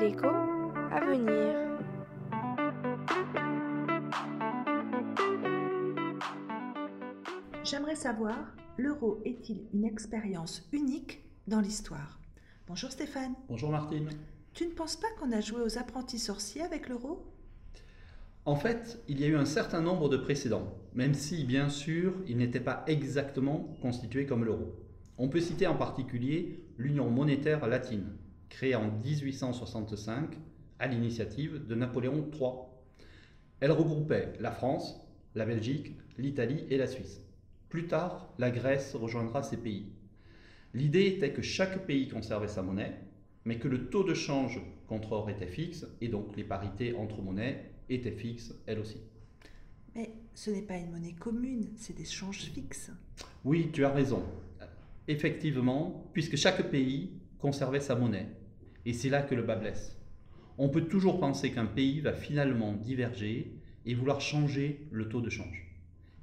L'écho à venir. J'aimerais savoir, l'euro est-il une expérience unique dans l'histoire? Bonjour Stéphane. Bonjour Martine. Tu ne penses pas qu'on a joué aux apprentis sorciers avec l'euro? En fait, il y a eu un certain nombre de précédents, même si, bien sûr, il n'était pas exactement constitué comme l'euro. On peut citer en particulier l'Union monétaire latine, créée en 1865 à l'initiative de Napoléon III. Elle regroupait la France, la Belgique, l'Italie et la Suisse. Plus tard, la Grèce rejoindra ces pays. L'idée était que chaque pays conservait sa monnaie, mais que le taux de change contre or était fixe, et donc les parités entre monnaies étaient fixes elles aussi. Mais ce n'est pas une monnaie commune, c'est des changes fixes. Oui, tu as raison. Effectivement, puisque chaque pays conservait sa monnaie, et c'est là que le bas blesse. On peut toujours penser qu'un pays va finalement diverger et vouloir changer le taux de change.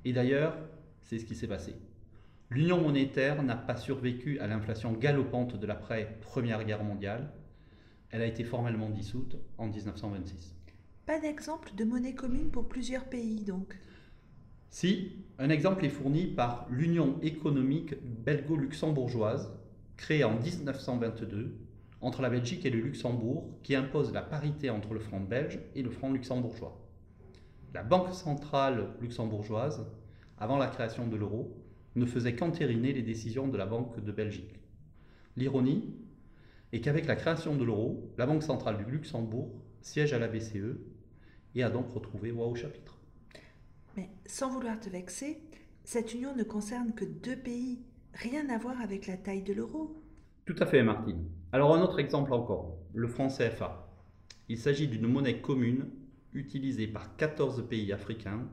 Et d'ailleurs, c'est ce qui s'est passé. L'union monétaire n'a pas survécu à l'inflation galopante de l'après-première guerre mondiale. Elle a été formellement dissoute en 1926. Pas d'exemple de monnaie commune pour plusieurs pays donc Si, un exemple est fourni par l'Union économique belgo-luxembourgeoise, créée en 1922 entre la Belgique et le Luxembourg, qui impose la parité entre le franc belge et le franc luxembourgeois. La Banque centrale luxembourgeoise, avant la création de l'euro, ne faisait qu'entériner les décisions de la Banque de Belgique. L'ironie est qu'avec la création de l'euro, la Banque centrale du Luxembourg siège à la BCE et a donc retrouvé voix au chapitre. Mais sans vouloir te vexer, cette union ne concerne que deux pays, rien à voir avec la taille de l'euro. Tout à fait, Martine. Alors un autre exemple encore, le franc CFA. Il s'agit d'une monnaie commune utilisée par 14 pays africains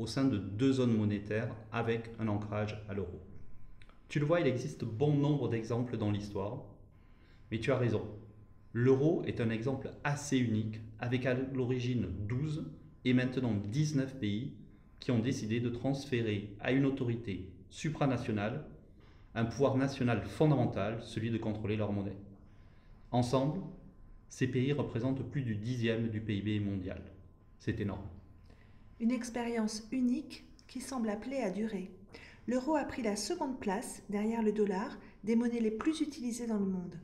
au sein de deux zones monétaires avec un ancrage à l'euro. Tu le vois, il existe bon nombre d'exemples dans l'histoire, mais tu as raison. L'euro est un exemple assez unique, avec à l'origine 12 et maintenant 19 pays qui ont décidé de transférer à une autorité supranationale un pouvoir national fondamental, celui de contrôler leur monnaie. Ensemble, ces pays représentent plus du dixième du PIB mondial. C'est énorme. Une expérience unique qui semble appelée à durer. L'euro a pris la seconde place, derrière le dollar, des monnaies les plus utilisées dans le monde.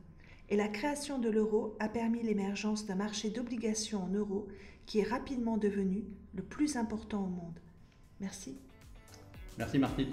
Et la création de l'euro a permis l'émergence d'un marché d'obligations en euros qui est rapidement devenu le plus important au monde. Merci. Merci Martine.